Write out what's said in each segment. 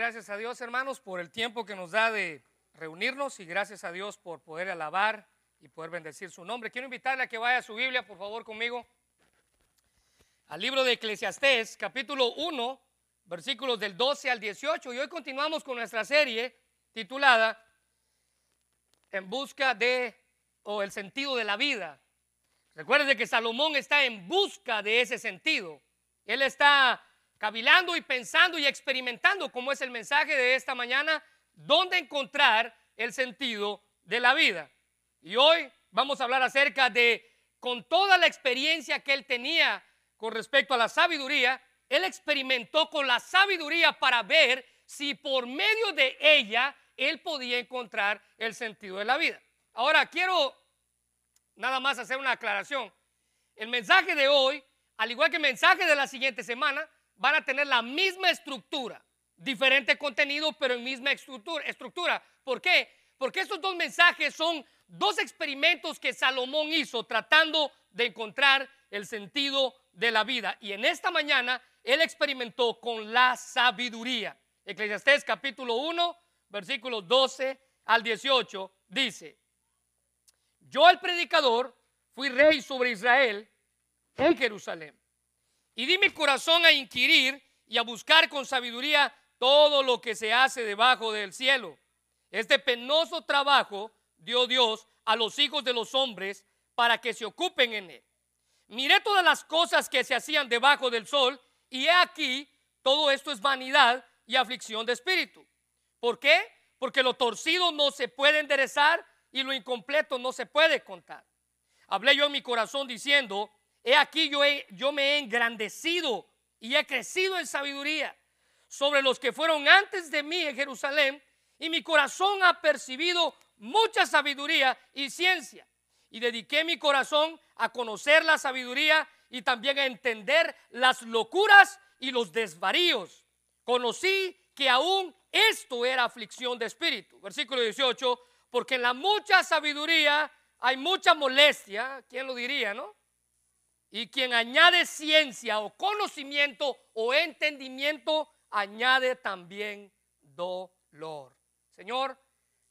Gracias a Dios, hermanos, por el tiempo que nos da de reunirnos y gracias a Dios por poder alabar y poder bendecir su nombre. Quiero invitarle a que vaya a su Biblia, por favor, conmigo, al libro de Eclesiastés, capítulo 1, versículos del 12 al 18. Y hoy continuamos con nuestra serie titulada En busca de, o el sentido de la vida. Recuerden que Salomón está en busca de ese sentido. Él está cavilando y pensando y experimentando, como es el mensaje de esta mañana, dónde encontrar el sentido de la vida. Y hoy vamos a hablar acerca de, con toda la experiencia que él tenía con respecto a la sabiduría, él experimentó con la sabiduría para ver si por medio de ella él podía encontrar el sentido de la vida. Ahora, quiero nada más hacer una aclaración. El mensaje de hoy, al igual que el mensaje de la siguiente semana, van a tener la misma estructura, diferente contenido, pero en misma estructura. ¿Por qué? Porque estos dos mensajes son dos experimentos que Salomón hizo tratando de encontrar el sentido de la vida. Y en esta mañana él experimentó con la sabiduría. Eclesiastés capítulo 1, versículos 12 al 18 dice, yo el predicador fui rey sobre Israel en Jerusalén y di mi corazón a inquirir y a buscar con sabiduría todo lo que se hace debajo del cielo. Este penoso trabajo dio Dios a los hijos de los hombres para que se ocupen en él. Miré todas las cosas que se hacían debajo del sol y he aquí, todo esto es vanidad y aflicción de espíritu. ¿Por qué? Porque lo torcido no se puede enderezar y lo incompleto no se puede contar. Hablé yo en mi corazón diciendo, He aquí yo, yo me he engrandecido y he crecido en sabiduría sobre los que fueron antes de mí en Jerusalén, y mi corazón ha percibido mucha sabiduría y ciencia. Y dediqué mi corazón a conocer la sabiduría y también a entender las locuras y los desvaríos. Conocí que aún esto era aflicción de espíritu. Versículo 18, porque en la mucha sabiduría hay mucha molestia, ¿quién lo diría, no? Y quien añade ciencia o conocimiento o entendimiento, añade también dolor. Señor,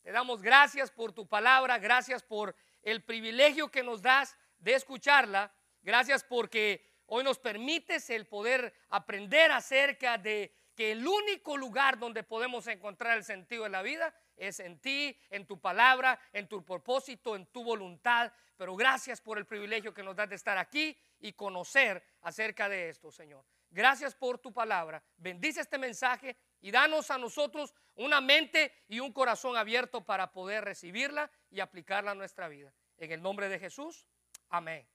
te damos gracias por tu palabra, gracias por el privilegio que nos das de escucharla, gracias porque hoy nos permites el poder aprender acerca de que el único lugar donde podemos encontrar el sentido de la vida es en ti, en tu palabra, en tu propósito, en tu voluntad. Pero gracias por el privilegio que nos das de estar aquí y conocer acerca de esto, Señor. Gracias por tu palabra. Bendice este mensaje y danos a nosotros una mente y un corazón abierto para poder recibirla y aplicarla a nuestra vida. En el nombre de Jesús, amén.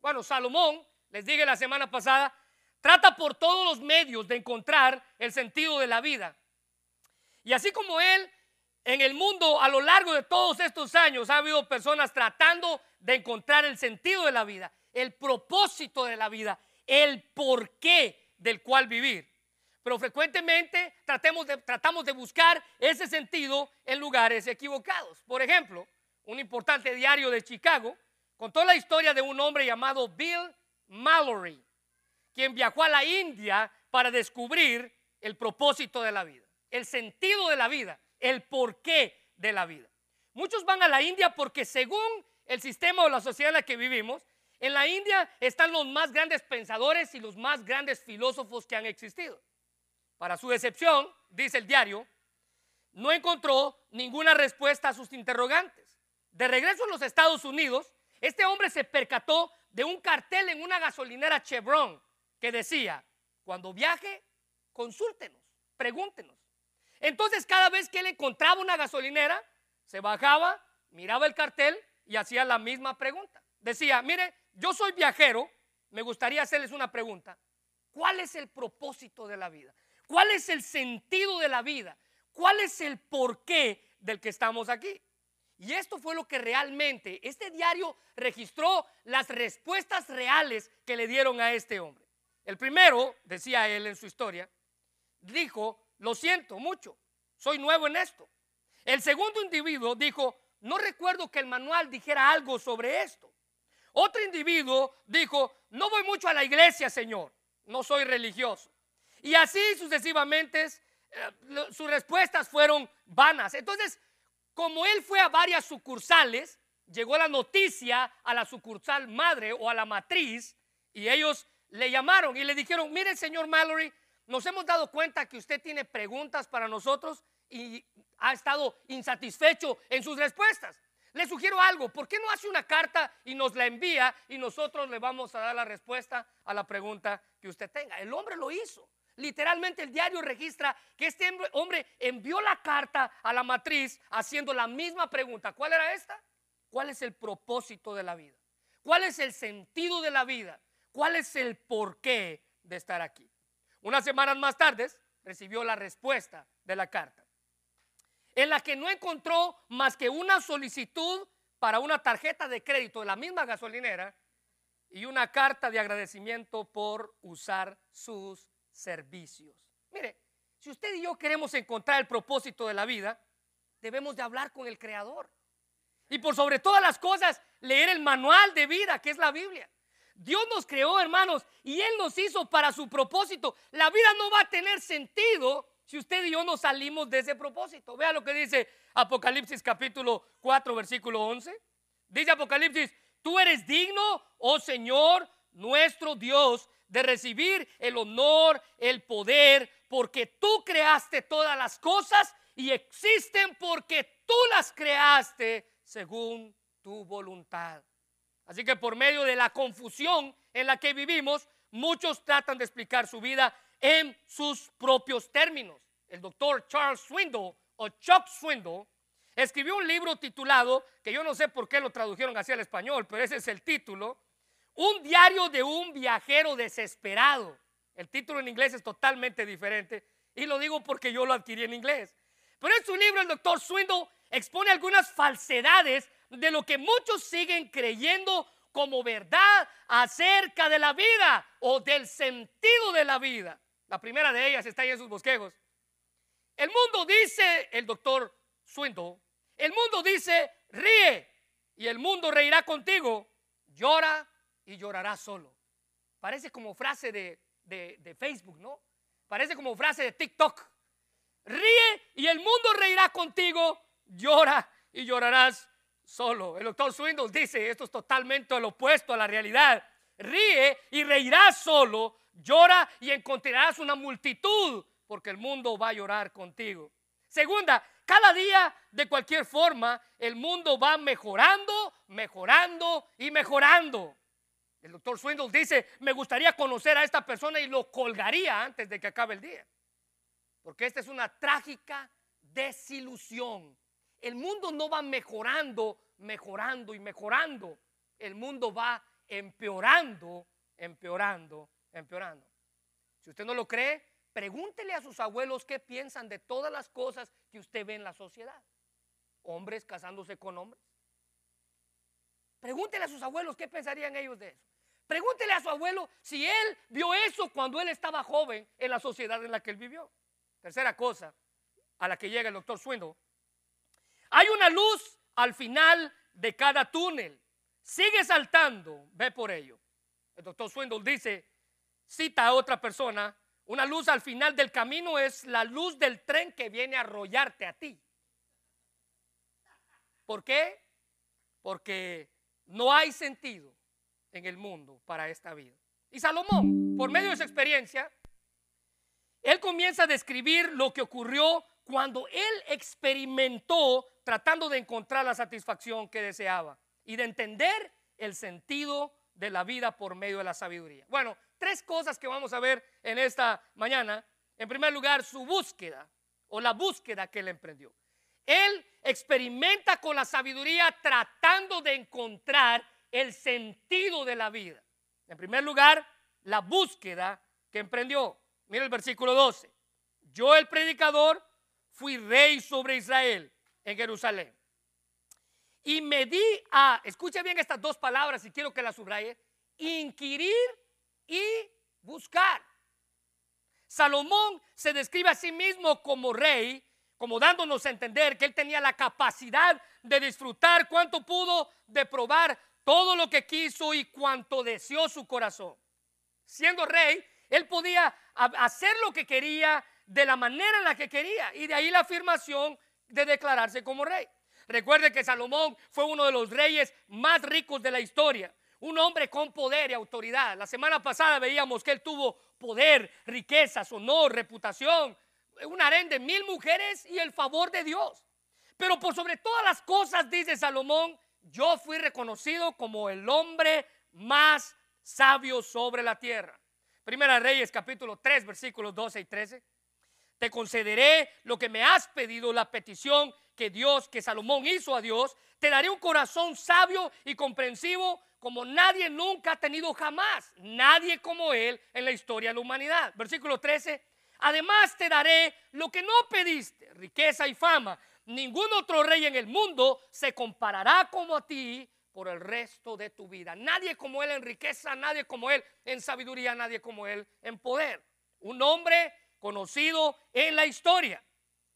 Bueno, Salomón, les dije la semana pasada, Trata por todos los medios de encontrar el sentido de la vida. Y así como él, en el mundo a lo largo de todos estos años ha habido personas tratando de encontrar el sentido de la vida, el propósito de la vida, el porqué del cual vivir. Pero frecuentemente tratemos de, tratamos de buscar ese sentido en lugares equivocados. Por ejemplo, un importante diario de Chicago contó la historia de un hombre llamado Bill Mallory quien viajó a la India para descubrir el propósito de la vida, el sentido de la vida, el porqué de la vida. Muchos van a la India porque según el sistema o la sociedad en la que vivimos, en la India están los más grandes pensadores y los más grandes filósofos que han existido. Para su decepción, dice el diario, no encontró ninguna respuesta a sus interrogantes. De regreso a los Estados Unidos, este hombre se percató de un cartel en una gasolinera Chevron que decía, cuando viaje, consúltenos, pregúntenos. Entonces cada vez que él encontraba una gasolinera, se bajaba, miraba el cartel y hacía la misma pregunta. Decía, mire, yo soy viajero, me gustaría hacerles una pregunta. ¿Cuál es el propósito de la vida? ¿Cuál es el sentido de la vida? ¿Cuál es el porqué del que estamos aquí? Y esto fue lo que realmente, este diario registró las respuestas reales que le dieron a este hombre. El primero, decía él en su historia, dijo, lo siento mucho, soy nuevo en esto. El segundo individuo dijo, no recuerdo que el manual dijera algo sobre esto. Otro individuo dijo, no voy mucho a la iglesia, Señor, no soy religioso. Y así sucesivamente eh, sus respuestas fueron vanas. Entonces, como él fue a varias sucursales, llegó la noticia a la sucursal madre o a la matriz y ellos le llamaron y le dijeron, mire señor Mallory, nos hemos dado cuenta que usted tiene preguntas para nosotros y ha estado insatisfecho en sus respuestas. Le sugiero algo, ¿por qué no hace una carta y nos la envía y nosotros le vamos a dar la respuesta a la pregunta que usted tenga? El hombre lo hizo. Literalmente el diario registra que este hombre envió la carta a la matriz haciendo la misma pregunta. ¿Cuál era esta? ¿Cuál es el propósito de la vida? ¿Cuál es el sentido de la vida? ¿Cuál es el porqué de estar aquí? Unas semanas más tarde recibió la respuesta de la carta, en la que no encontró más que una solicitud para una tarjeta de crédito de la misma gasolinera y una carta de agradecimiento por usar sus servicios. Mire, si usted y yo queremos encontrar el propósito de la vida, debemos de hablar con el Creador. Y por sobre todas las cosas, leer el manual de vida, que es la Biblia. Dios nos creó, hermanos, y Él nos hizo para su propósito. La vida no va a tener sentido si usted y yo no salimos de ese propósito. Vea lo que dice Apocalipsis capítulo 4, versículo 11. Dice Apocalipsis, tú eres digno, oh Señor, nuestro Dios, de recibir el honor, el poder, porque tú creaste todas las cosas y existen porque tú las creaste según tu voluntad. Así que por medio de la confusión en la que vivimos, muchos tratan de explicar su vida en sus propios términos. El doctor Charles Swindoll o Chuck Swindoll escribió un libro titulado, que yo no sé por qué lo tradujeron así al español, pero ese es el título, un diario de un viajero desesperado. El título en inglés es totalmente diferente y lo digo porque yo lo adquirí en inglés. Pero en su libro el doctor Swindle expone algunas falsedades de lo que muchos siguen creyendo como verdad acerca de la vida o del sentido de la vida. La primera de ellas está ahí en sus bosquejos. El mundo dice, el doctor Swindle, el mundo dice, ríe y el mundo reirá contigo, llora y llorarás solo. Parece como frase de, de, Facebook, ¿no? Parece como frase de TikTok. Ríe y el mundo reirá contigo, llora y llorarás solo. El doctor Swindle dice, esto es totalmente lo opuesto a la realidad. Ríe y reirás solo, llora y encontrarás una multitud, porque el mundo va a llorar contigo. Segunda, cada día, de cualquier forma, el mundo va mejorando, mejorando y mejorando. El doctor Swindle dice, me gustaría conocer a esta persona y lo colgaría antes de que acabe el día. Porque esta es una trágica desilusión. El mundo no va mejorando, mejorando y mejorando. El mundo va empeorando, empeorando, empeorando. Si usted no lo cree, pregúntele a sus abuelos qué piensan de todas las cosas que usted ve en la sociedad. Hombres casándose con hombres. Pregúntele a sus abuelos qué pensarían ellos de eso. Pregúntele a su abuelo si él vio eso cuando él estaba joven en la sociedad en la que él vivió. Tercera cosa a la que llega el doctor Swindle. Hay una luz al final de cada túnel. Sigue saltando, ve por ello. El doctor Swindle dice, cita a otra persona, una luz al final del camino es la luz del tren que viene a arrollarte a ti. ¿Por qué? Porque no hay sentido en el mundo para esta vida. Y Salomón, por medio de su experiencia, él comienza a describir lo que ocurrió cuando él experimentó tratando de encontrar la satisfacción que deseaba y de entender el sentido de la vida por medio de la sabiduría. Bueno, tres cosas que vamos a ver en esta mañana. En primer lugar, su búsqueda o la búsqueda que él emprendió. Él experimenta con la sabiduría tratando de encontrar el sentido de la vida. En primer lugar, la búsqueda que emprendió. Mira el versículo 12. Yo el predicador fui rey sobre Israel en Jerusalén. Y me di a, escucha bien estas dos palabras y quiero que las subraye, inquirir y buscar. Salomón se describe a sí mismo como rey como dándonos a entender que él tenía la capacidad de disfrutar cuanto pudo, de probar todo lo que quiso y cuanto deseó su corazón. Siendo rey, él podía hacer lo que quería, de la manera en la que quería. Y de ahí la afirmación de declararse como rey. Recuerde que Salomón fue uno de los reyes más ricos de la historia. Un hombre con poder y autoridad. La semana pasada veíamos que él tuvo poder, riquezas, honor, reputación, un harén de mil mujeres y el favor de Dios. Pero por sobre todas las cosas, dice Salomón, yo fui reconocido como el hombre más sabio sobre la tierra. Primera Reyes capítulo 3 versículos 12 y 13. Te concederé lo que me has pedido, la petición que Dios, que Salomón hizo a Dios. Te daré un corazón sabio y comprensivo como nadie nunca ha tenido jamás. Nadie como él en la historia de la humanidad. Versículo 13. Además te daré lo que no pediste, riqueza y fama. Ningún otro rey en el mundo se comparará como a ti por el resto de tu vida. Nadie como él en riqueza, nadie como él en sabiduría, nadie como él en poder. Un hombre conocido en la historia.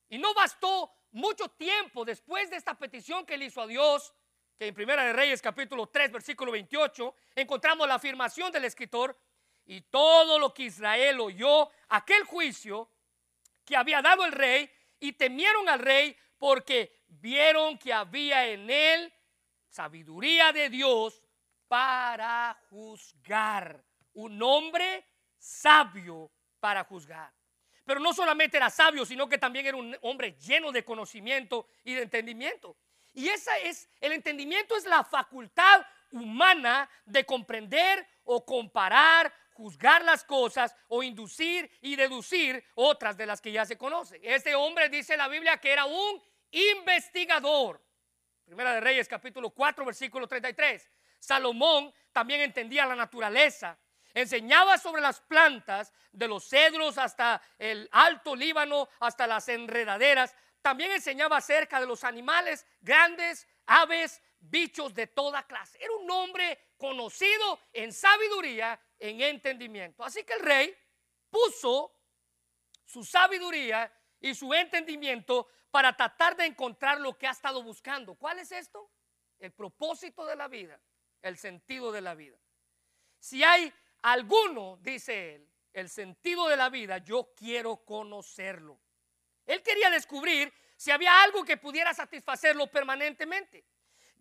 Y no bastó mucho tiempo después de esta petición que él hizo a Dios, que en Primera de Reyes capítulo 3 versículo 28 encontramos la afirmación del escritor y todo lo que Israel oyó, aquel juicio que había dado el rey y temieron al rey porque vieron que había en él sabiduría de Dios para juzgar. Un hombre sabio para juzgar. Pero no solamente era sabio, sino que también era un hombre lleno de conocimiento y de entendimiento. Y esa es, el entendimiento es la facultad humana de comprender o comparar, juzgar las cosas o inducir y deducir otras de las que ya se conocen. Este hombre dice la Biblia que era un investigador. Primera de Reyes capítulo 4 versículo 33. Salomón también entendía la naturaleza Enseñaba sobre las plantas, de los cedros hasta el alto Líbano, hasta las enredaderas. También enseñaba acerca de los animales grandes, aves, bichos de toda clase. Era un hombre conocido en sabiduría, en entendimiento. Así que el rey puso su sabiduría y su entendimiento para tratar de encontrar lo que ha estado buscando. ¿Cuál es esto? El propósito de la vida, el sentido de la vida. Si hay alguno, dice él, el sentido de la vida, yo quiero conocerlo. Él quería descubrir si había algo que pudiera satisfacerlo permanentemente.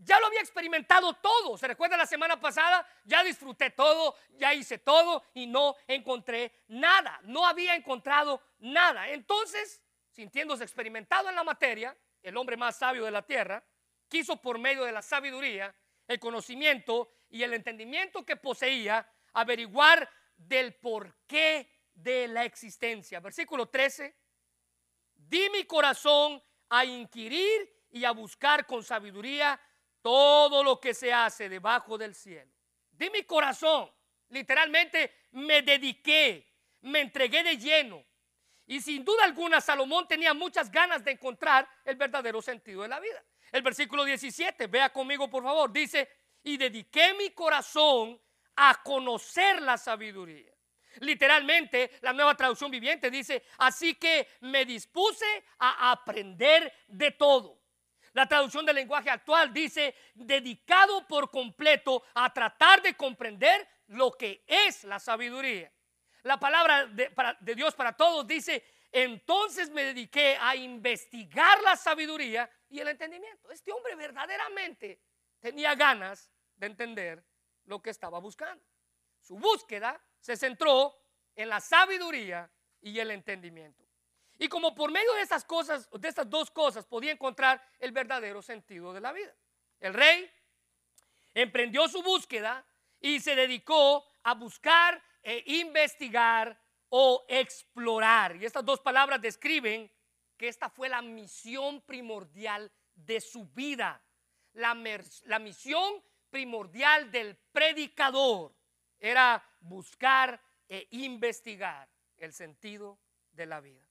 Ya lo había experimentado todo. ¿Se recuerda la semana pasada? Ya disfruté todo, ya hice todo y no encontré nada. No había encontrado nada. Entonces, sintiéndose experimentado en la materia, el hombre más sabio de la tierra, quiso por medio de la sabiduría, el conocimiento y el entendimiento que poseía, averiguar del porqué de la existencia. Versículo 13. Di mi corazón a inquirir y a buscar con sabiduría todo lo que se hace debajo del cielo. Di mi corazón. Literalmente me dediqué, me entregué de lleno. Y sin duda alguna Salomón tenía muchas ganas de encontrar el verdadero sentido de la vida. El versículo 17, vea conmigo por favor, dice, y dediqué mi corazón a conocer la sabiduría. Literalmente, la nueva traducción viviente dice, así que me dispuse a aprender de todo. La traducción del lenguaje actual dice, dedicado por completo a tratar de comprender lo que es la sabiduría. La palabra de, Dios para todos dice, entonces me dediqué a investigar la sabiduría y el entendimiento. Este hombre verdaderamente tenía ganas de entender lo que estaba buscando. Su búsqueda se centró en la sabiduría y el entendimiento. Y como por medio de estas cosas, de estas dos cosas, podía encontrar el verdadero sentido de la vida. El rey emprendió su búsqueda y se dedicó a buscar e investigar o explorar. Y estas dos palabras describen que esta fue la misión primordial de su vida. La, la misión primordial del predicador era buscar e investigar el sentido de la vida.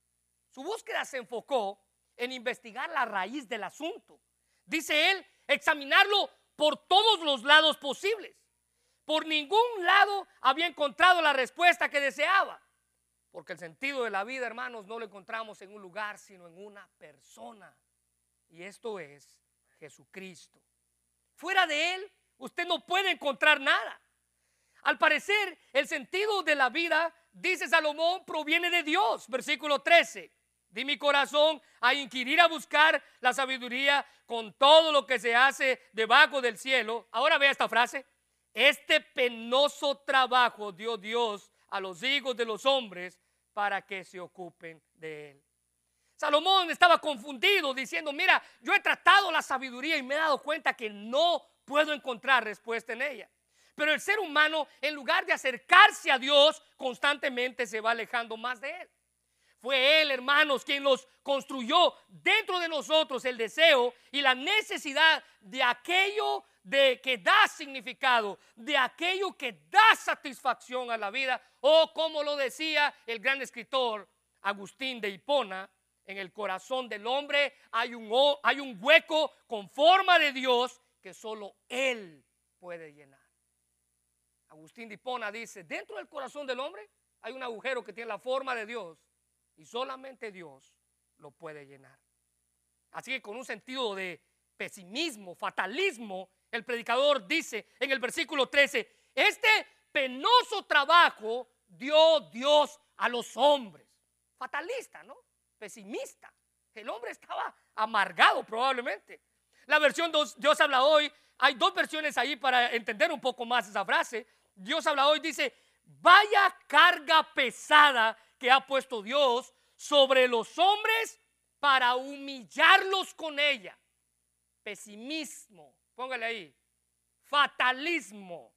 Su búsqueda se enfocó en investigar la raíz del asunto. Dice él, examinarlo por todos los lados posibles. Por ningún lado había encontrado la respuesta que deseaba. Porque el sentido de la vida, hermanos, no lo encontramos en un lugar, sino en una persona. Y esto es Jesucristo. Fuera de Él usted no puede encontrar nada. Al parecer, el sentido de la vida, dice Salomón, proviene de Dios. Versículo 13. Di mi corazón a inquirir, a buscar la sabiduría con todo lo que se hace debajo del cielo. Ahora vea esta frase. Este penoso trabajo dio Dios a los hijos de los hombres para que se ocupen de él. Salomón estaba confundido diciendo, mira, yo he tratado la sabiduría y me he dado cuenta que no puedo encontrar respuesta en ella. Pero el ser humano, en lugar de acercarse a Dios, constantemente se va alejando más de Él. Fue Él, hermanos, quien nos construyó dentro de nosotros el deseo y la necesidad de aquello de que da significado, de aquello que da satisfacción a la vida, o como lo decía el gran escritor Agustín de Hipona, en el corazón del hombre hay un, hay un hueco con forma de Dios que solo Él puede llenar. Agustín de Hipona dice, dentro del corazón del hombre hay un agujero que tiene la forma de Dios y solamente Dios lo puede llenar. Así que con un sentido de pesimismo, fatalismo, el predicador dice en el versículo 13, este penoso trabajo dio Dios a los hombres. Fatalista, ¿no? Pesimista. El hombre estaba amargado probablemente. La versión Dios habla hoy, hay dos versiones ahí para entender un poco más esa frase. Dios habla hoy, dice, vaya carga pesada que ha puesto Dios sobre los hombres para humillarlos con ella. Pesimismo, póngale ahí. Fatalismo.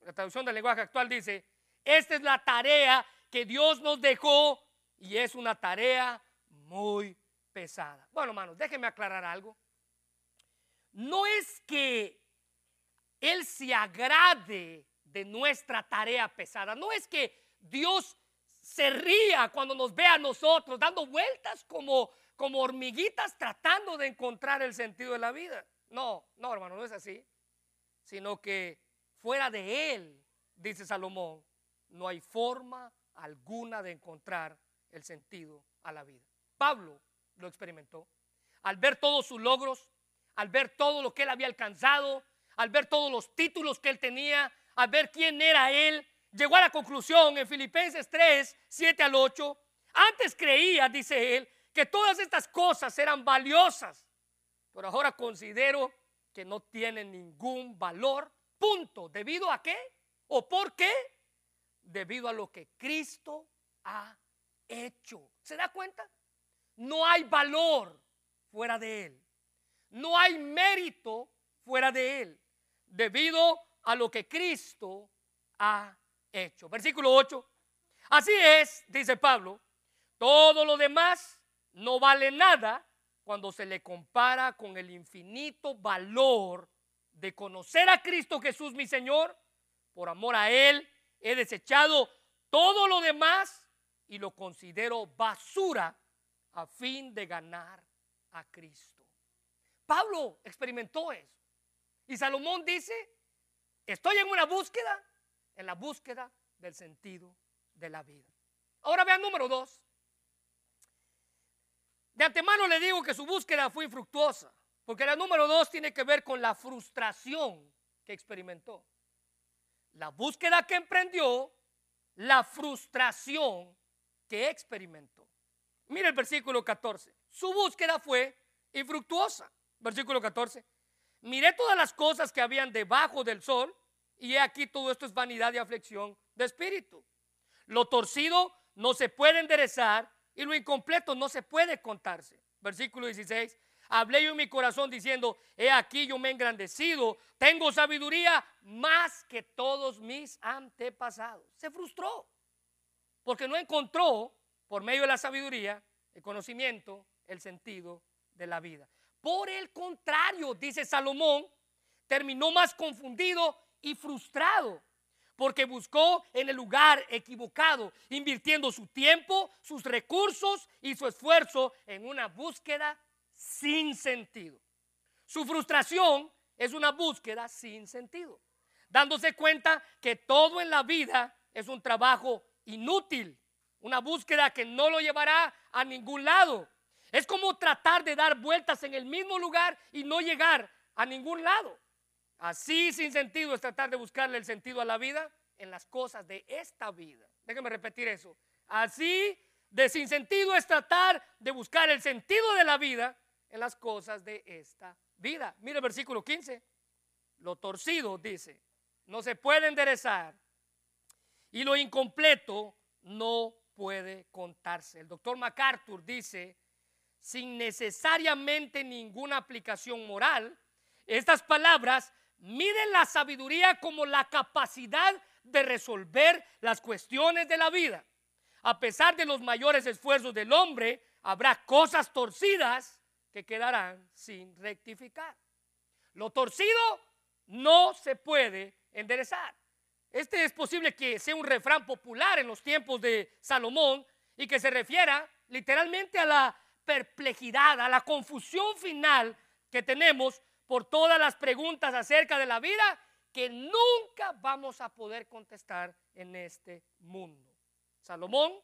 La traducción del lenguaje actual dice, esta es la tarea que Dios nos dejó y es una tarea muy pesada. Bueno, hermanos, déjenme aclarar algo. No es que Él se agrade de nuestra tarea pesada. No es que Dios se ría cuando nos ve a nosotros dando vueltas como, como hormiguitas tratando de encontrar el sentido de la vida. No, no, hermano, no es así. Sino que fuera de Él, dice Salomón, no hay forma alguna de encontrar el sentido a la vida. Pablo lo experimentó. Al ver todos sus logros, al ver todo lo que él había alcanzado, al ver todos los títulos que él tenía, a ver quién era él, llegó a la conclusión en Filipenses 3, 7 al 8. Antes creía, dice él, que todas estas cosas eran valiosas, pero ahora considero que no tienen ningún valor. Punto. ¿Debido a qué? ¿O por qué? Debido a lo que Cristo ha hecho. ¿Se da cuenta? No hay valor fuera de Él. No hay mérito fuera de Él. Debido a lo que Cristo ha hecho. Versículo 8. Así es, dice Pablo, todo lo demás no vale nada cuando se le compara con el infinito valor de conocer a Cristo Jesús mi Señor. Por amor a Él he desechado todo lo demás y lo considero basura a fin de ganar a Cristo. Pablo experimentó eso. Y Salomón dice, Estoy en una búsqueda, en la búsqueda del sentido de la vida. Ahora vean número dos. De antemano le digo que su búsqueda fue infructuosa, porque la número dos tiene que ver con la frustración que experimentó. La búsqueda que emprendió, la frustración que experimentó. Mira el versículo 14. Su búsqueda fue infructuosa. Versículo 14. Miré todas las cosas que habían debajo del sol y he aquí todo esto es vanidad y aflicción de espíritu. Lo torcido no se puede enderezar y lo incompleto no se puede contarse. Versículo 16. Hablé yo en mi corazón diciendo, he aquí yo me he engrandecido, tengo sabiduría más que todos mis antepasados. Se frustró porque no encontró por medio de la sabiduría, el conocimiento, el sentido de la vida. Por el contrario, dice Salomón, terminó más confundido y frustrado porque buscó en el lugar equivocado, invirtiendo su tiempo, sus recursos y su esfuerzo en una búsqueda sin sentido. Su frustración es una búsqueda sin sentido, dándose cuenta que todo en la vida es un trabajo inútil, una búsqueda que no lo llevará a ningún lado. Es como tratar de dar vueltas en el mismo lugar y no llegar a ningún lado. Así sin sentido es tratar de buscarle el sentido a la vida. en las cosas de esta vida. Déjenme repetir eso. Así de sin sentido es tratar de buscar el sentido de la vida en las cosas de esta vida. Mire el versículo 15. Lo torcido, dice, no se puede enderezar y lo incompleto no puede contarse. El doctor MacArthur dice, sin necesariamente ninguna aplicación moral, estas palabras miden la sabiduría como la capacidad de resolver las cuestiones de la vida. A pesar de los mayores esfuerzos del hombre, habrá cosas torcidas que quedarán sin rectificar. Lo torcido no se puede enderezar. Este es posible que sea un refrán popular en los tiempos de Salomón y que se refiera literalmente a la perplejidad, a la confusión final que tenemos por todas las preguntas acerca de la vida que nunca vamos a poder contestar en este mundo. Salomón,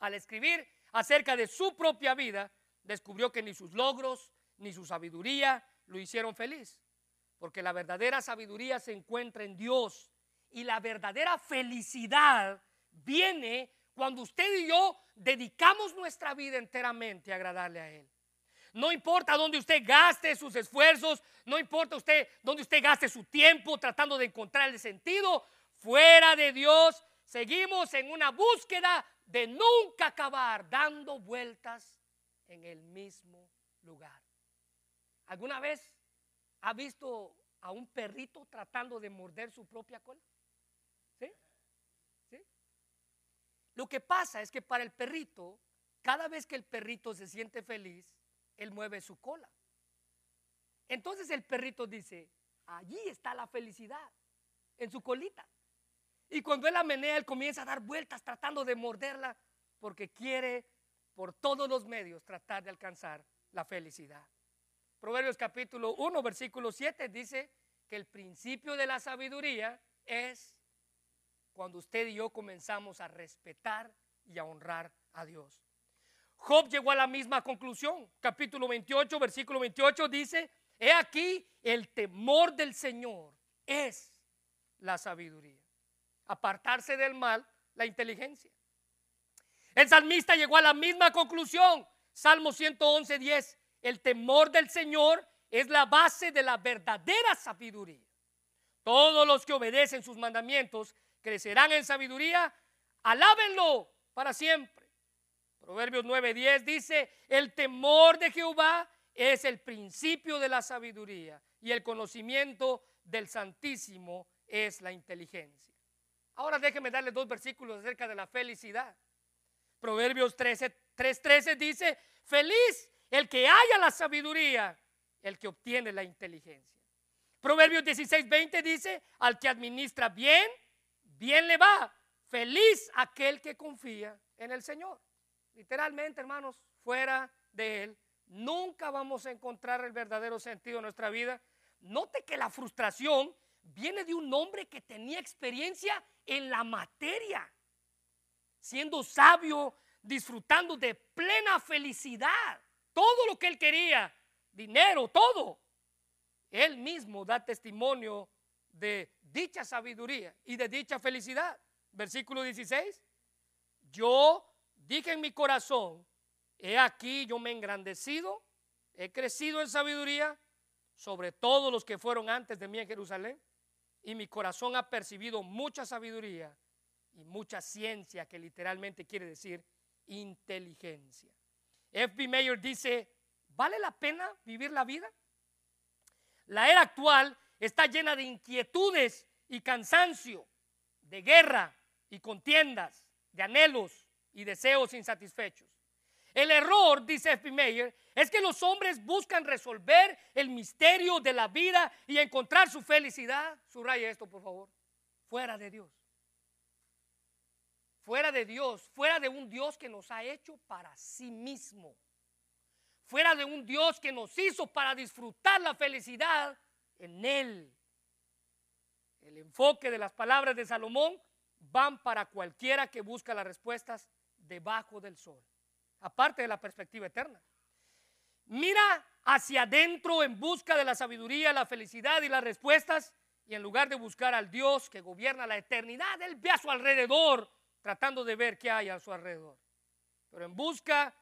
al escribir acerca de su propia vida, descubrió que ni sus logros ni su sabiduría lo hicieron feliz, porque la verdadera sabiduría se encuentra en Dios y la verdadera felicidad viene cuando usted y yo dedicamos nuestra vida enteramente a agradarle a Él. No importa dónde usted gaste sus esfuerzos, no importa usted dónde usted gaste su tiempo tratando de encontrar el sentido, fuera de Dios seguimos en una búsqueda de nunca acabar dando vueltas en el mismo lugar. ¿Alguna vez ha visto a un perrito tratando de morder su propia cola? ¿Sí? ¿Sí? Lo que pasa es que para el perrito, cada vez que el perrito se siente feliz, él mueve su cola. Entonces el perrito dice, allí está la felicidad, en su colita. Y cuando él la menea, él comienza a dar vueltas tratando de morderla porque quiere por todos los medios tratar de alcanzar la felicidad. Proverbios capítulo 1, versículo 7 dice que el principio de la sabiduría es cuando usted y yo comenzamos a respetar y a honrar a Dios. Job llegó a la misma conclusión. Capítulo 28, versículo 28 dice, he aquí el temor del Señor es la sabiduría. Apartarse del mal, la inteligencia. El salmista llegó a la misma conclusión. Salmo 111, 10. El temor del Señor es la base de la verdadera sabiduría. Todos los que obedecen sus mandamientos crecerán en sabiduría. Alábenlo para siempre. Proverbios 9:10 dice, el temor de Jehová es el principio de la sabiduría y el conocimiento del Santísimo es la inteligencia. Ahora déjenme darle dos versículos acerca de la felicidad. Proverbios 3:13 dice, feliz el que haya la sabiduría, el que obtiene la inteligencia. Proverbios 16:20 dice, al que administra bien, bien le va. Feliz aquel que confía en el Señor. Literalmente, hermanos, fuera de Él, nunca vamos a encontrar el verdadero sentido de nuestra vida. Note que la frustración viene de un hombre que tenía experiencia en la materia, siendo sabio, disfrutando de plena felicidad, todo lo que él quería, dinero, todo. Él mismo da testimonio de dicha sabiduría y de dicha felicidad. Versículo 16. Yo dije en mi corazón, he aquí yo me he engrandecido, he crecido en sabiduría sobre todos los que fueron antes de mí en Jerusalén, y mi corazón ha percibido mucha sabiduría y mucha ciencia, que literalmente quiere decir inteligencia. F.B. Mayer dice, ¿vale la pena vivir la vida? La era actual está llena de inquietudes y cansancio, de guerra y contiendas, de anhelos y deseos insatisfechos. El error, dice F. Mayer, es que los hombres buscan resolver el misterio de la vida y encontrar su felicidad. Subraya esto, por favor. Fuera de Dios. Fuera de Dios, fuera de un Dios que nos ha hecho para sí mismo. Fuera de un Dios que nos hizo para disfrutar la felicidad en Él. El enfoque de las palabras de Salomón van para cualquiera que busca las respuestas debajo del sol, aparte de la perspectiva eterna. Mira hacia adentro en busca de la sabiduría, la felicidad y las respuestas y en lugar de buscar al Dios que gobierna la eternidad, él ve a su alrededor tratando de ver qué hay a su alrededor. Pero en busca,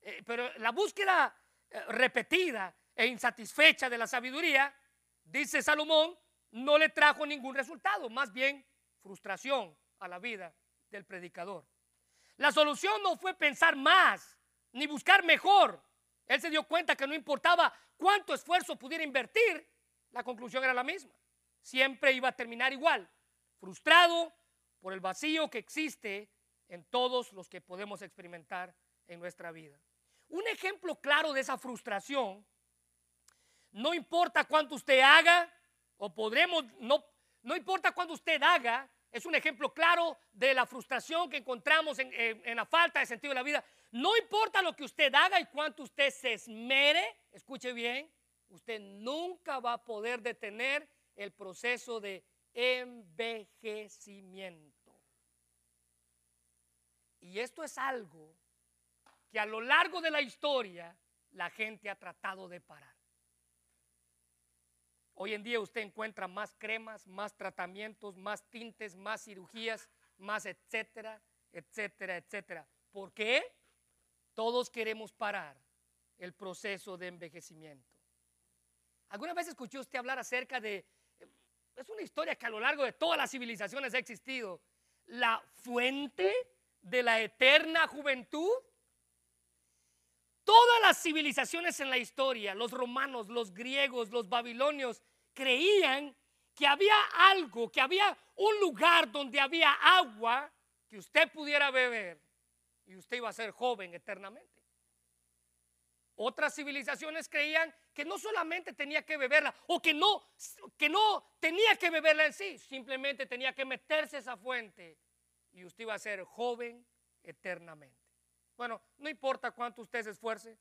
eh, pero la búsqueda eh, repetida e insatisfecha de la sabiduría, dice Salomón, no le trajo ningún resultado, más bien frustración a la vida del predicador. La solución no fue pensar más ni buscar mejor. Él se dio cuenta que no importaba cuánto esfuerzo pudiera invertir, la conclusión era la misma. Siempre iba a terminar igual, frustrado por el vacío que existe en todos los que podemos experimentar en nuestra vida. Un ejemplo claro de esa frustración, no importa cuánto usted haga, o podremos, no, no importa cuánto usted haga, es un ejemplo claro de la frustración que encontramos en, en, la falta de sentido de la vida. No importa lo que usted haga y cuánto usted se esmere, escuche bien, usted nunca va a poder detener el proceso de envejecimiento. Y esto es algo que a lo largo de la historia la gente ha tratado de parar. Hoy en día usted encuentra más cremas, más tratamientos, más tintes, más cirugías, más etcétera, etcétera, etcétera. ¿Por qué? Todos queremos parar el proceso de envejecimiento. ¿Alguna vez escuchó usted hablar acerca de, es una historia que a lo largo de todas las civilizaciones ha existido, la fuente de la eterna juventud? Todas las civilizaciones en la historia, los romanos, los griegos, los babilonios, creían que había algo, que había un lugar donde había agua que usted pudiera beber y usted iba a ser joven eternamente. Otras civilizaciones creían que no solamente tenía que beberla o que no, que no tenía que beberla en sí, simplemente tenía que meterse esa fuente y usted iba a ser joven eternamente. Bueno, no importa cuánto usted se esfuerce,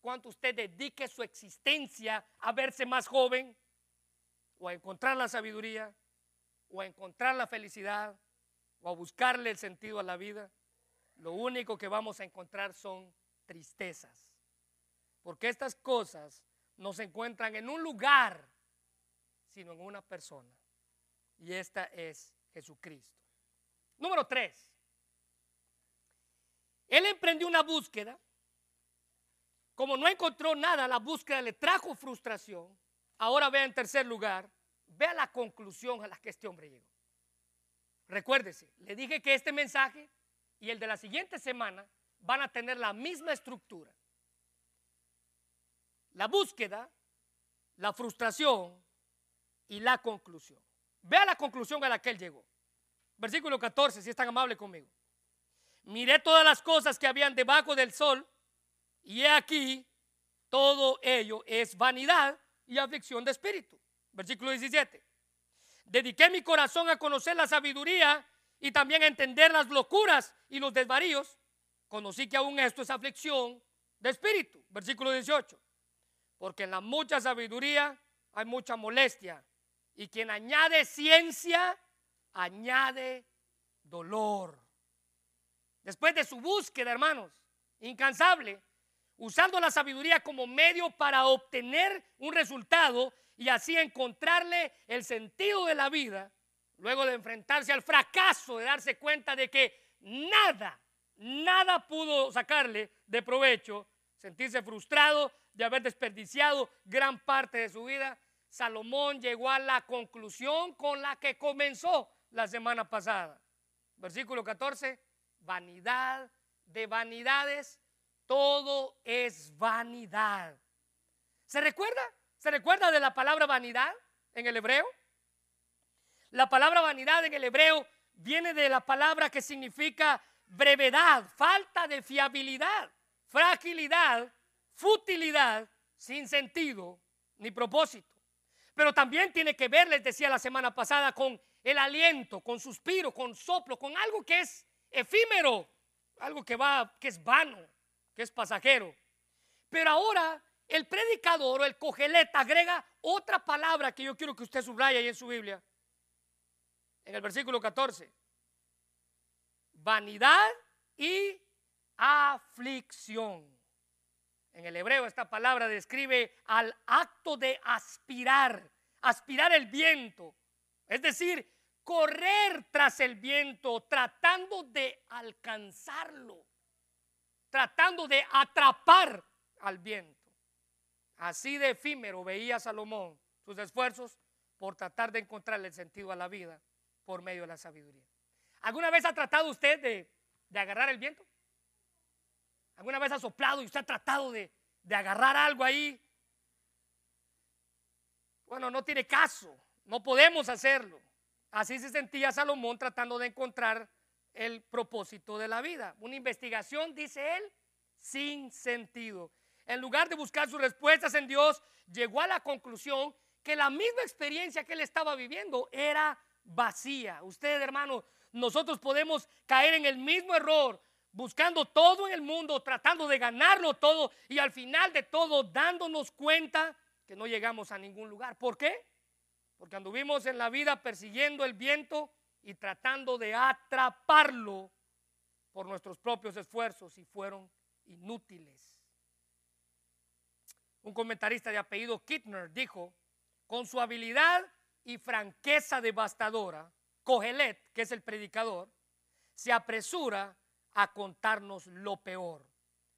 cuánto usted dedique su existencia a verse más joven, o a encontrar la sabiduría, o a encontrar la felicidad, o a buscarle el sentido a la vida, lo único que vamos a encontrar son tristezas. Porque estas cosas no se encuentran en un lugar, sino en una persona. Y esta es Jesucristo. Número tres. Él emprendió una búsqueda. Como no encontró nada, la búsqueda le trajo frustración. Ahora vea en tercer lugar, vea la conclusión a la que este hombre llegó. Recuérdese, le dije que este mensaje y el de la siguiente semana van a tener la misma estructura. La búsqueda, la frustración y la conclusión. Vea la conclusión a la que él llegó. Versículo 14, si es tan amable conmigo. Miré todas las cosas que habían debajo del sol y he aquí, todo ello es vanidad y aflicción de espíritu. Versículo 17. Dediqué mi corazón a conocer la sabiduría y también a entender las locuras y los desvaríos. Conocí que aún esto es aflicción de espíritu. Versículo 18. Porque en la mucha sabiduría hay mucha molestia. Y quien añade ciencia, añade dolor. Después de su búsqueda, hermanos, incansable, usando la sabiduría como medio para obtener un resultado y así encontrarle el sentido de la vida, luego de enfrentarse al fracaso, de darse cuenta de que nada, nada pudo sacarle de provecho, sentirse frustrado de haber desperdiciado gran parte de su vida, Salomón llegó a la conclusión con la que comenzó la semana pasada. Versículo 14, vanidad de vanidades, todo es vanidad. ¿Se recuerda? ¿Se recuerda de la palabra vanidad en el hebreo? La palabra vanidad en el hebreo viene de la palabra que significa brevedad, falta de fiabilidad, fragilidad, futilidad, sin sentido ni propósito. Pero también tiene que ver, les decía la semana pasada, con el aliento, con suspiro, con soplo, con algo que es efímero, algo que va, que es vano, que es pasajero. Pero ahora el predicador o el cogeleta agrega otra palabra que yo quiero que usted subraye ahí en su Biblia. En el versículo 14. Vanidad y aflicción. En el hebreo esta palabra describe al acto de aspirar, aspirar el viento Es decir, correr tras el viento, tratando de alcanzarlo, tratando de atrapar al viento. Así de efímero veía Salomón sus esfuerzos por tratar de encontrarle el sentido a la vida por medio de la sabiduría. ¿Alguna vez ha tratado usted de, agarrar el viento? ¿Alguna vez ha soplado y usted ha tratado de, de agarrar algo ahí? Bueno, no tiene caso, no podemos hacerlo. Así se sentía Salomón tratando de encontrar el propósito de la vida. Una investigación, dice él, sin sentido. En lugar de buscar sus respuestas en Dios, llegó a la conclusión que la misma experiencia que él estaba viviendo era vacía. Usted, hermano, nosotros podemos caer en el mismo error, buscando todo en el mundo, tratando de ganarlo todo y al final de todo dándonos cuenta que no llegamos a ningún lugar. ¿Por qué? Porque anduvimos en la vida persiguiendo el viento y tratando de atraparlo por nuestros propios esfuerzos y fueron inútiles. Un comentarista de apellido Kittner dijo, con su habilidad y franqueza devastadora, Cogelet, que es el predicador, se apresura a contarnos lo peor.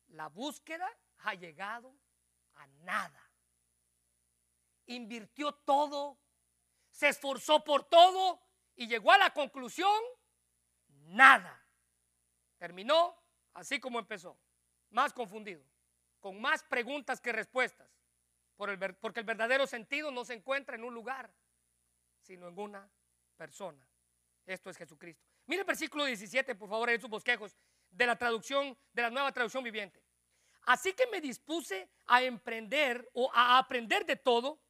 La búsqueda ha llegado a nada. Invirtió todo se esforzó por todo y llegó a la conclusión, nada. Terminó así como empezó, más confundido, con más preguntas que respuestas, porque el verdadero sentido no se encuentra en un lugar, sino en una persona. Esto es Jesucristo. Mire el versículo 17, por favor, en sus bosquejos, de la traducción, de la nueva traducción viviente. Así que me dispuse a emprender o a aprender de todo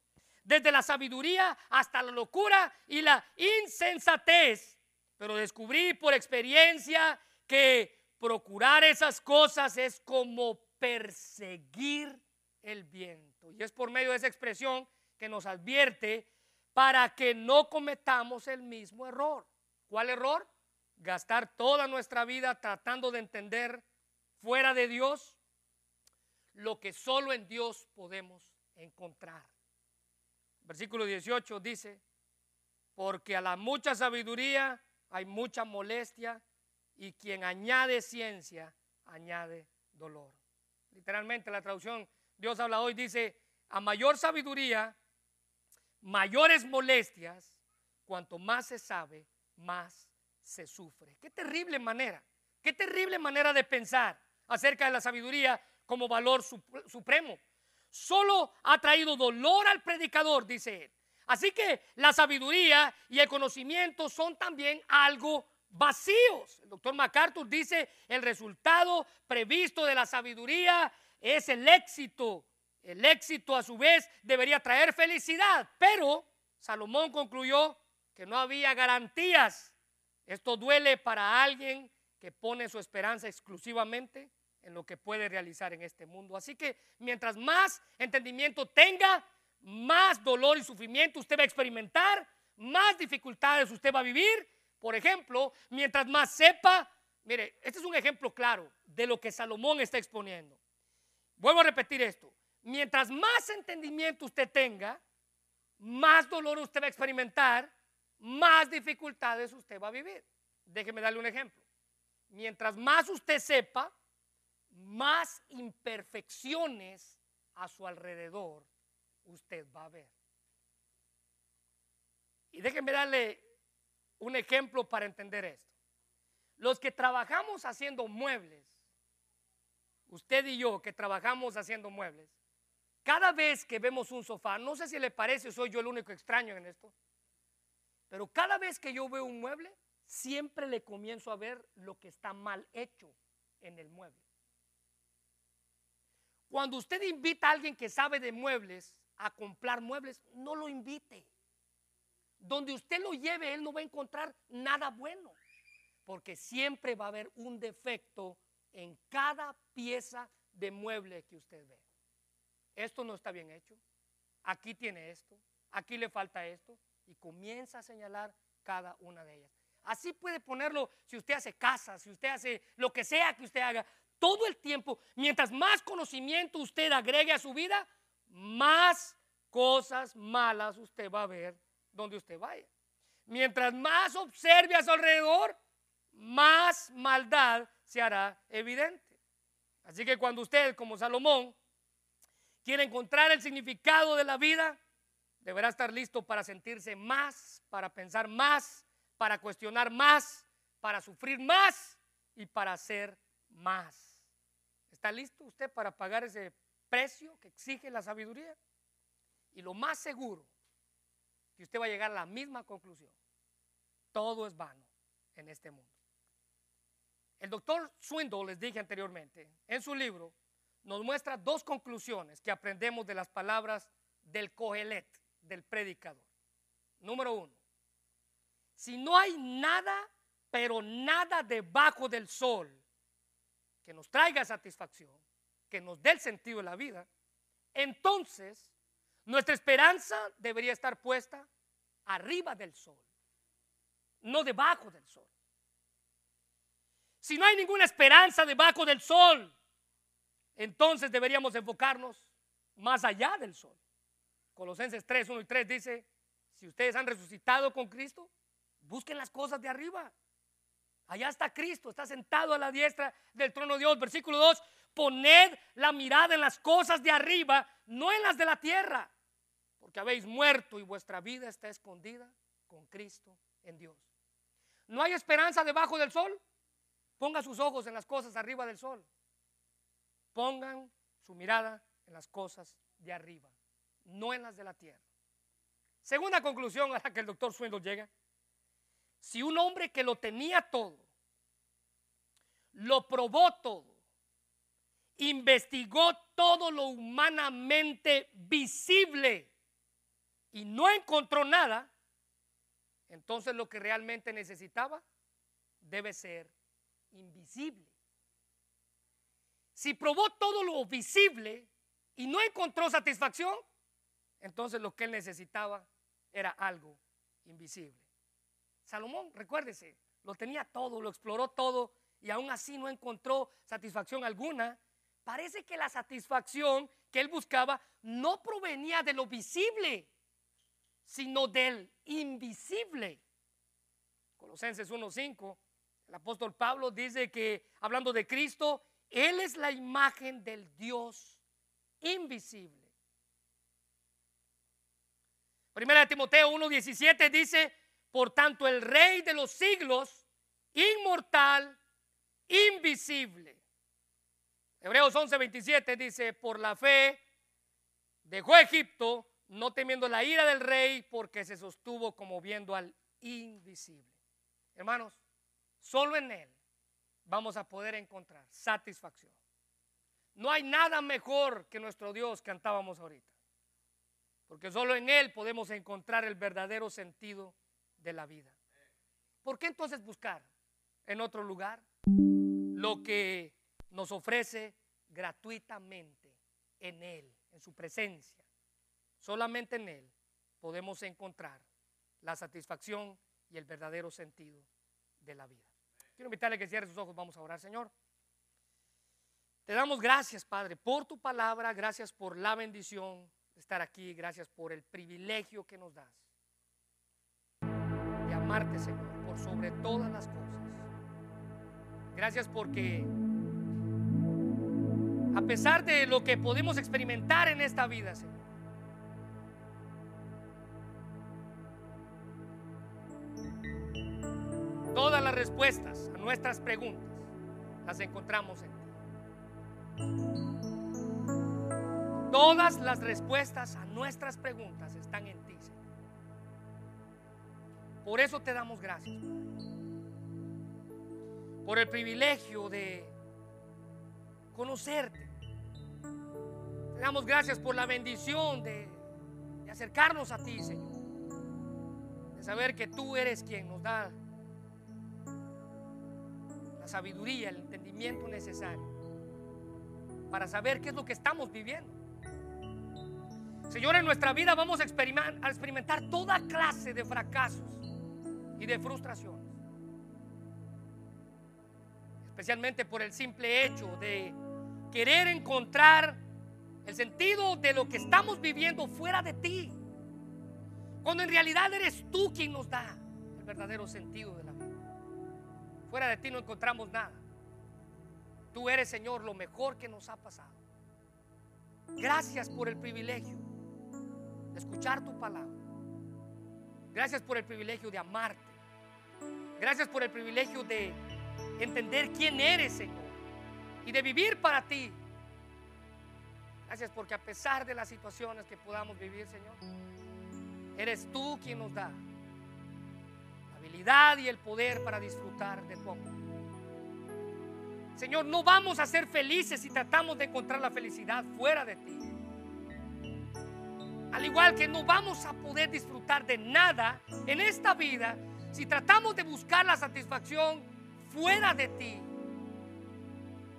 desde la sabiduría hasta la locura y la insensatez. Pero descubrí por experiencia que procurar esas cosas es como perseguir el viento. Y es por medio de esa expresión que nos advierte para que no cometamos el mismo error. ¿Cuál error? Gastar toda nuestra vida tratando de entender fuera de Dios lo que solo en Dios podemos encontrar. Versículo 18 dice, porque a la mucha sabiduría hay mucha molestia y quien añade ciencia añade dolor. Literalmente la traducción Dios habla hoy dice, a mayor sabiduría, mayores molestias, cuanto más se sabe, más se sufre. Qué terrible manera, qué terrible manera de pensar acerca de la sabiduría como valor supremo solo ha traído dolor al predicador, dice él. Así que la sabiduría y el conocimiento son también algo vacíos. El doctor MacArthur dice, el resultado previsto de la sabiduría es el éxito. El éxito a su vez debería traer felicidad, pero Salomón concluyó que no había garantías. Esto duele para alguien que pone su esperanza exclusivamente en lo que puede realizar en este mundo. Así que mientras más entendimiento tenga, más dolor y sufrimiento usted va a experimentar, más dificultades usted va a vivir. Por ejemplo, mientras más sepa, mire, este es un ejemplo claro de lo que Salomón está exponiendo. Vuelvo a repetir esto. Mientras más entendimiento usted tenga, más dolor usted va a experimentar, más dificultades usted va a vivir. Déjeme darle un ejemplo. Mientras más usted sepa, más imperfecciones a su alrededor usted va a ver. Y déjenme darle un ejemplo para entender esto. Los que trabajamos haciendo muebles, usted y yo que trabajamos haciendo muebles, cada vez que vemos un sofá, no sé si le parece, soy yo el único extraño en esto, pero cada vez que yo veo un mueble, siempre le comienzo a ver lo que está mal hecho en el mueble. Cuando usted invita a alguien que sabe de muebles a comprar muebles, no lo invite. Donde usted lo lleve, él no va a encontrar nada bueno, porque siempre va a haber un defecto en cada pieza de mueble que usted ve. Esto no está bien hecho, aquí tiene esto, aquí le falta esto, y comienza a señalar cada una de ellas. Así puede ponerlo si usted hace casa, si usted hace lo que sea que usted haga, todo el tiempo, mientras más conocimiento usted agregue a su vida, más cosas malas usted va a ver donde usted vaya. Mientras más observe a su alrededor, más maldad se hará evidente. Así que cuando usted, como Salomón, quiere encontrar el significado de la vida, deberá estar listo para sentirse más, para pensar más, para cuestionar más, para sufrir más y para hacer más. ¿Está listo usted para pagar ese precio que exige la sabiduría? Y lo más seguro, que usted va a llegar a la misma conclusión. Todo es vano en este mundo. El doctor Swindle, les dije anteriormente, en su libro, nos muestra dos conclusiones que aprendemos de las palabras del Cogelet, del predicador. Número uno, si no hay nada, pero nada debajo del sol que nos traiga satisfacción, que nos dé el sentido de la vida, entonces nuestra esperanza debería estar puesta arriba del sol, no debajo del sol. Si no hay ninguna esperanza debajo del sol, entonces deberíamos enfocarnos más allá del sol. Colosenses 3, 1 y 3 dice, si ustedes han resucitado con Cristo, busquen las cosas de arriba. Allá está Cristo, está sentado a la diestra del trono de Dios. Versículo 2, poned la mirada en las cosas de arriba, no en las de la tierra, porque habéis muerto y vuestra vida está escondida con Cristo en Dios. ¿No hay esperanza debajo del sol? Ponga sus ojos en las cosas arriba del sol. Pongan su mirada en las cosas de arriba, no en las de la tierra. Segunda conclusión a la que el doctor Swindle llega. Si un hombre que lo tenía todo, lo probó todo, investigó todo lo humanamente visible y no encontró nada, entonces lo que realmente necesitaba debe ser invisible. Si probó todo lo visible y no encontró satisfacción, entonces lo que él necesitaba era algo invisible. Salomón, recuérdese, lo tenía todo, lo exploró todo y aún así no encontró satisfacción alguna. Parece que la satisfacción que él buscaba no provenía de lo visible, sino del invisible. Colosenses 1.5, el apóstol Pablo dice que hablando de Cristo, él es la imagen del Dios invisible. Primera de Timoteo 1:17 dice, por tanto el rey de los siglos, inmortal, invisible. Hebreos 11:27 dice, por la fe dejó Egipto, no temiendo la ira del rey, porque se sostuvo como viendo al invisible. Hermanos, solo en Él vamos a poder encontrar satisfacción. No hay nada mejor que nuestro Dios cantábamos ahorita. Porque solo en Él podemos encontrar el verdadero sentido de la vida. ¿Por qué entonces buscar en otro lugar lo que nos ofrece gratuitamente en Él, en su presencia? Solamente en Él podemos encontrar la satisfacción y el verdadero sentido de la vida. Quiero invitarle a que cierre sus ojos. Vamos a orar, Señor. Te damos gracias, Padre, por tu palabra. Gracias por la bendición de estar aquí. Gracias por el privilegio que nos das amarte, Señor, por sobre todas las cosas. Gracias porque a pesar de lo que podemos experimentar en esta vida, Señor, Todas las respuestas a nuestras preguntas las encontramos en ti. Todas las respuestas a nuestras preguntas están en ti. Por eso te damos gracias, Por el privilegio de conocerte. Te damos gracias por la bendición de, acercarnos a ti, Señor. De saber que tú eres quien nos da sabiduría, el entendimiento necesario para saber qué es lo que estamos viviendo. Señor, en nuestra vida vamos a experimentar, toda clase de fracasos y de frustraciones. Especialmente por el simple hecho de querer encontrar el sentido de lo que estamos viviendo fuera de ti. Cuando en realidad eres tú quien nos da verdadero sentido de la vida. Fuera de ti no encontramos nada. Tú eres, Señor, lo mejor que nos ha pasado. Gracias por el privilegio de escuchar tu palabra. Gracias por el privilegio de amarte. Gracias por el privilegio de entender quién eres, Señor. Y de vivir para ti. Gracias porque a pesar de las situaciones que podamos vivir, Señor, eres tú quien nos da la habilidad y el poder para disfrutar de tu amor. Señor, no vamos a ser felices si tratamos de encontrar la felicidad fuera de ti. Al igual que no vamos a poder disfrutar de nada en esta vida si tratamos de buscar la satisfacción fuera de ti.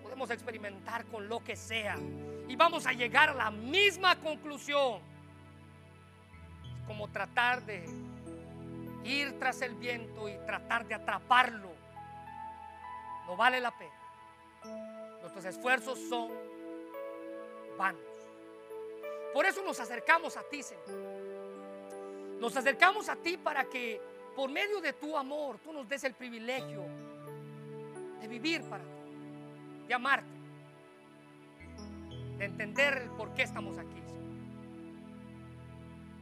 Podemos experimentar con lo que sea y vamos a llegar a la misma conclusión. como tratar de ir tras el viento y tratar de atraparlo. No vale la pena. Nuestros esfuerzos son vanos. Por eso nos acercamos a ti, Señor. Nos acercamos a ti para que por medio de tu amor tú nos des el privilegio de vivir para ti, de amarte, de entender por qué estamos aquí.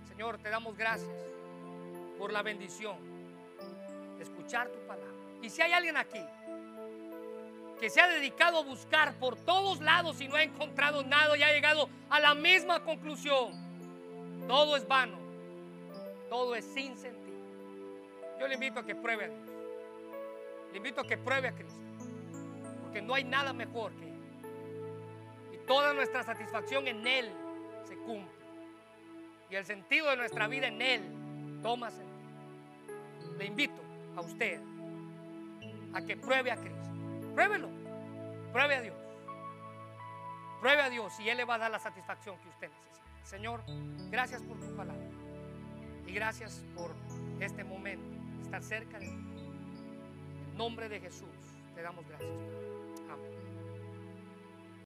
Señor, te damos gracias por la bendición de escuchar tu palabra. Y si hay alguien aquí que se ha dedicado a buscar por todos lados y no ha encontrado nada y ha llegado a la misma conclusión. Todo es vano, todo es sin sentido. Yo le invito a que pruebe a Dios. Le invito a que pruebe a Cristo. Porque no hay nada mejor que Él. Y toda nuestra satisfacción en Él se cumple. Y el sentido de nuestra vida en Él toma sentido. Le invito a usted a que pruebe a Cristo. Pruébelo. Pruebe a Dios. Pruebe a Dios y Él le va a dar la satisfacción que usted necesita. Señor, gracias por tu palabra. Y gracias por este momento, estar cerca de ti. En nombre de Jesús, te damos gracias. Amén.